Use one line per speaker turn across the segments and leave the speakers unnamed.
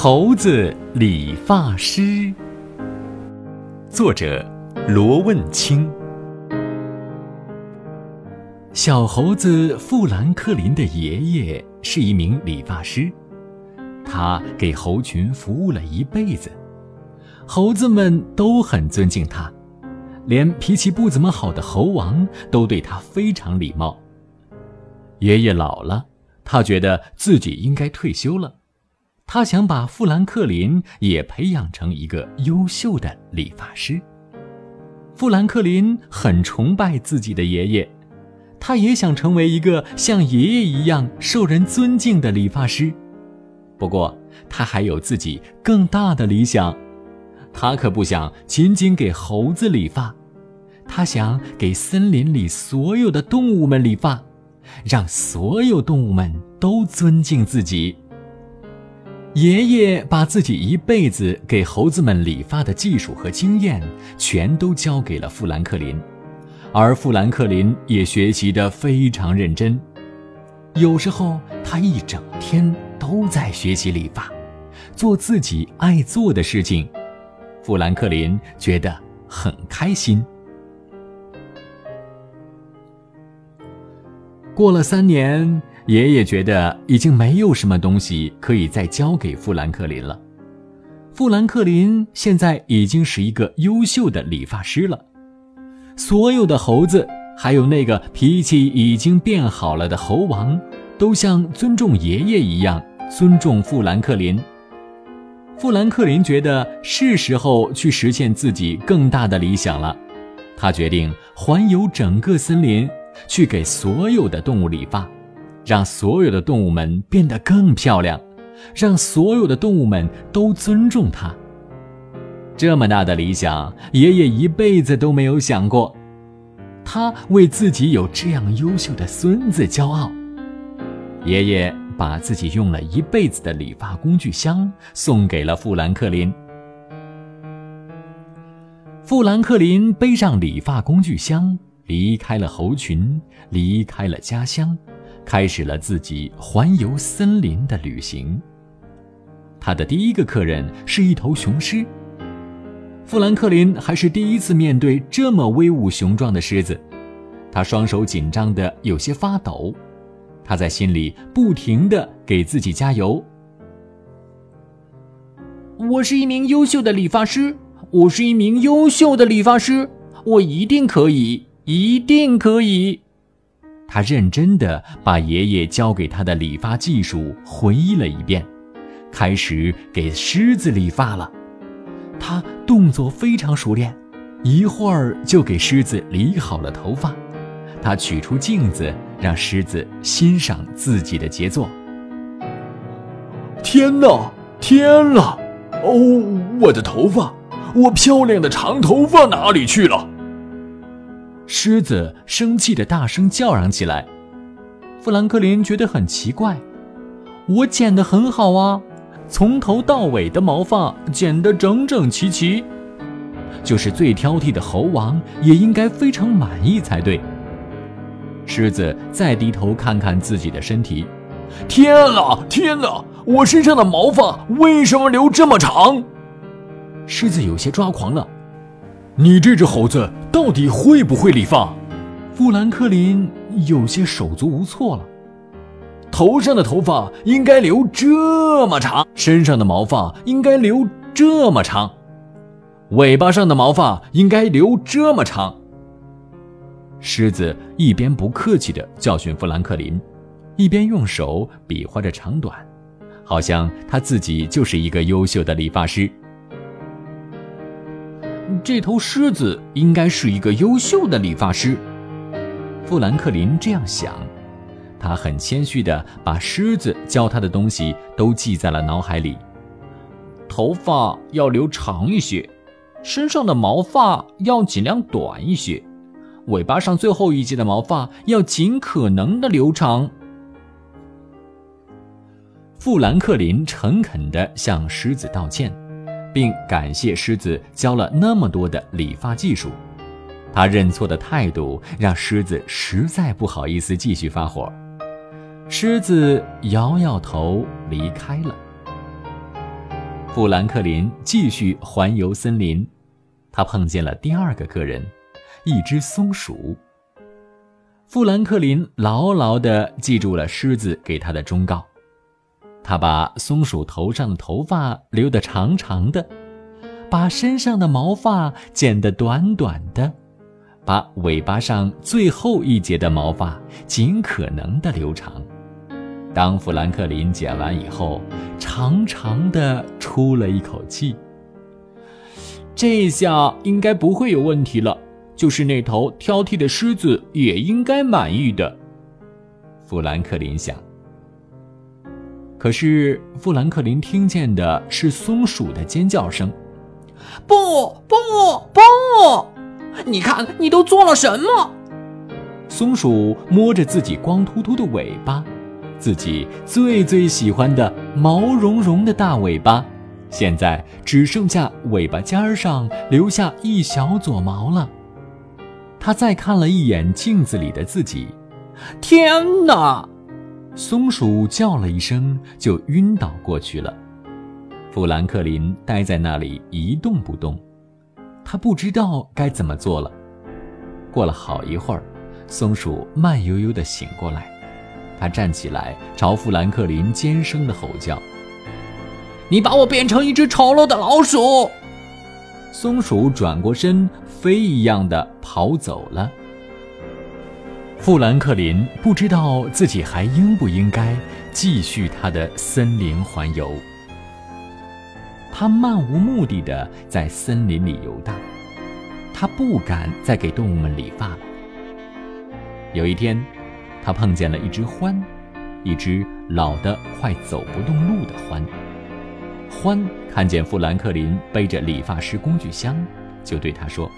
猴子理发师，作者罗问清。小猴子富兰克林的爷爷是一名理发师，他给猴群服务了一辈子，猴子们都很尊敬他，连脾气不怎么好的猴王都对他非常礼貌。爷爷老了，他觉得自己应该退休了。他想把富兰克林也培养成一个优秀的理发师。富兰克林很崇拜自己的爷爷，他也想成为一个像爷爷一样受人尊敬的理发师。不过，他还有自己更大的理想，他可不想仅仅给猴子理发，他想给森林里所有的动物们理发。让所有动物们都尊敬自己。爷爷把自己一辈子给猴子们理发的技术和经验，全都交给了富兰克林，而富兰克林也学习得非常认真。有时候，他一整天都在学习理发，做自己爱做的事情。富兰克林觉得很开心。过了三年，爷爷觉得已经没有什么东西可以再交给富兰克林了。富兰克林现在已经是一个优秀的理发师了。所有的猴子，还有那个脾气已经变好了的猴王，都像尊重爷爷一样尊重富兰克林。富兰克林觉得是时候去实现自己更大的理想了。他决定环游整个森林。去给所有的动物理发，让所有的动物们变得更漂亮，让所有的动物们都尊重它。这么大的理想，爷爷一辈子都没有想过。他为自己有这样优秀的孙子骄傲。爷爷把自己用了一辈子的理发工具箱送给了富兰克林。富兰克林背上理发工具箱。离开了猴群，离开了家乡，开始了自己环游森林的旅行。他的第一个客人是一头雄狮。富兰克林还是第一次面对这么威武雄壮的狮子，他双手紧张的有些发抖，他在心里不停的给自己加油：“
我是一名优秀的理发师，我是一名优秀的理发师，我一定可以。”一定可以。
他认真的把爷爷教给他的理发技术回忆了一遍，开始给狮子理发了。他动作非常熟练，一会儿就给狮子理好了头发。他取出镜子，让狮子欣赏自己的杰作。
天哪，天哪！哦，我的头发，我漂亮的长头发哪里去了？
狮子生气的大声叫嚷起来，
富兰克林觉得很奇怪：“我剪得很好啊，从头到尾的毛发剪得整整齐齐，
就是最挑剔的猴王也应该非常满意才对。”狮子再低头看看自己的身体，
天哪，天哪！我身上的毛发为什么留这么长？
狮子有些抓狂了。
你这只猴子到底会不会理发？
富兰克林有些手足无措了。
头上的头发应该留这么长，身上的毛发应该留这么长，尾巴上的毛发应该留这么长。
狮子一边不客气地教训富兰克林，一边用手比划着长短，好像他自己就是一个优秀的理发师。
这头狮子应该是一个优秀的理发师，
富兰克林这样想。他很谦虚地把狮子教他的东西都记在了脑海里。
头发要留长一些，身上的毛发要尽量短一些，尾巴上最后一节的毛发要尽可能的留长。
富兰克林诚恳地向狮子道歉。并感谢狮子教了那么多的理发技术，他认错的态度让狮子实在不好意思继续发火。狮子摇摇头离开了。富兰克林继续环游森林，他碰见了第二个客人，一只松鼠。富兰克林牢牢地记住了狮子给他的忠告，他把松鼠头上的头发留得长长的，把身上的毛发剪得短短的，把尾巴上最后一节的毛发尽可能的留长。当富兰克林剪完以后，长长的出了一口气。
这下应该不会有问题了，就是那头挑剔的狮子也应该满意的。
富兰克林想。可是富兰克林听见的是松鼠的尖叫声：“
不不不！你看，你都做了什么？”
松鼠摸着自己光秃秃的尾巴。自己最最喜欢的毛茸茸的大尾巴，现在只剩下尾巴尖儿上留下一小撮毛了。他再看了一眼镜子里的自己，
天哪！
松鼠叫了一声，就晕倒过去了。富兰克林呆在那里一动不动，他不知道该怎么做了。过了好一会儿，松鼠慢悠悠地醒过来。他站起来，朝富兰克林尖声的吼叫：“
你把我变成一只丑陋的老鼠！”
松鼠转过身，飞一样的跑走了。富兰克林不知道自己还应不应该继续他的森林环游。他漫无目的的在森林里游荡，他不敢再给动物们理发了。有一天。他碰见了一只獾，一只老得快走不动路的獾。獾看见富兰克林背着理发师工具箱，就对他说：“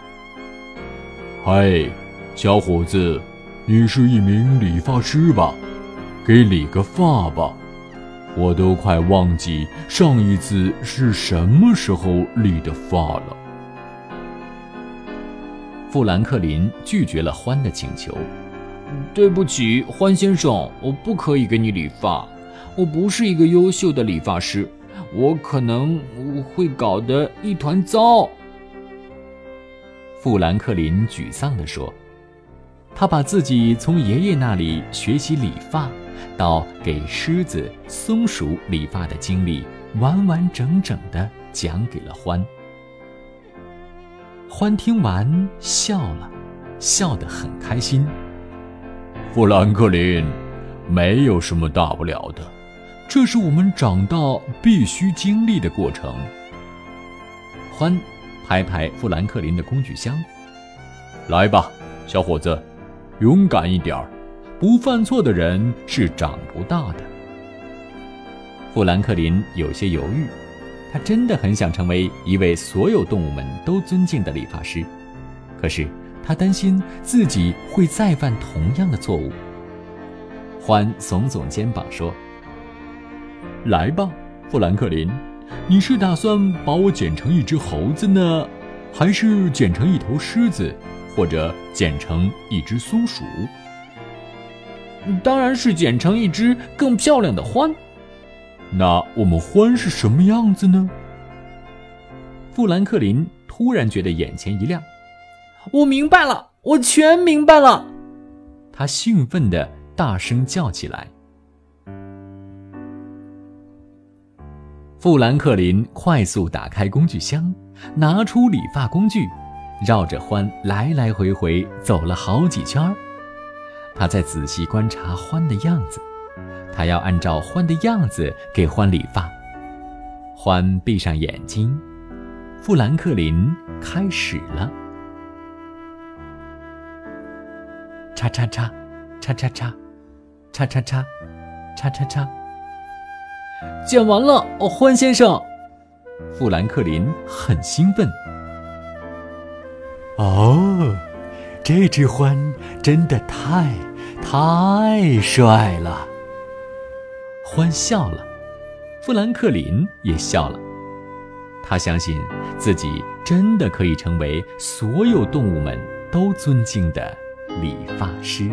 嗨，小伙子，你是一名理发师吧？给理个发吧，我都快忘记上一次是什么时候理的发了。”
富兰克林拒绝了獾的请求。
对不起，欢先生，我不可以给你理发。我不是一个优秀的理发师，我可能会搞得一团糟。
富兰克林沮丧地说：“他把自己从爷爷那里学习理发，到给狮子、松鼠理发的经历，完完整整的讲给了欢。欢听完笑了，笑得很开心。”
富兰克林，没有什么大不了的，
这是我们长大必须经历的过程。欢，拍拍富兰克林的工具箱，
来吧，小伙子，勇敢一点儿，
不犯错的人是长不大的。富兰克林有些犹豫，他真的很想成为一位所有动物们都尊敬的理发师，可是。他担心自己会再犯同样的错误。欢耸耸肩膀说：“来吧，富兰克林，你是打算把我剪成一只猴子呢，还是剪成一头狮子，或者剪成一只松鼠？
当然是剪成一只更漂亮的獾。
那我们獾是什么样子呢？”
富兰克林突然觉得眼前一亮。
我明白了，我全明白了。
他兴奋地大声叫起来。富兰克林快速打开工具箱，拿出理发工具，绕着獾来来回回走了好几圈儿。他在仔细观察獾的样子，他要按照獾的样子给獾理发。獾闭上眼睛，富兰克林开始了。叉叉叉，叉叉叉，叉叉叉，叉叉叉。
剪完了，哦，欢先生。
富兰克林很兴奋。
这只獾真的太太帅了。
獾笑了，富兰克林也笑了。他相信自己真的可以成为所有动物们都尊敬的。理发师。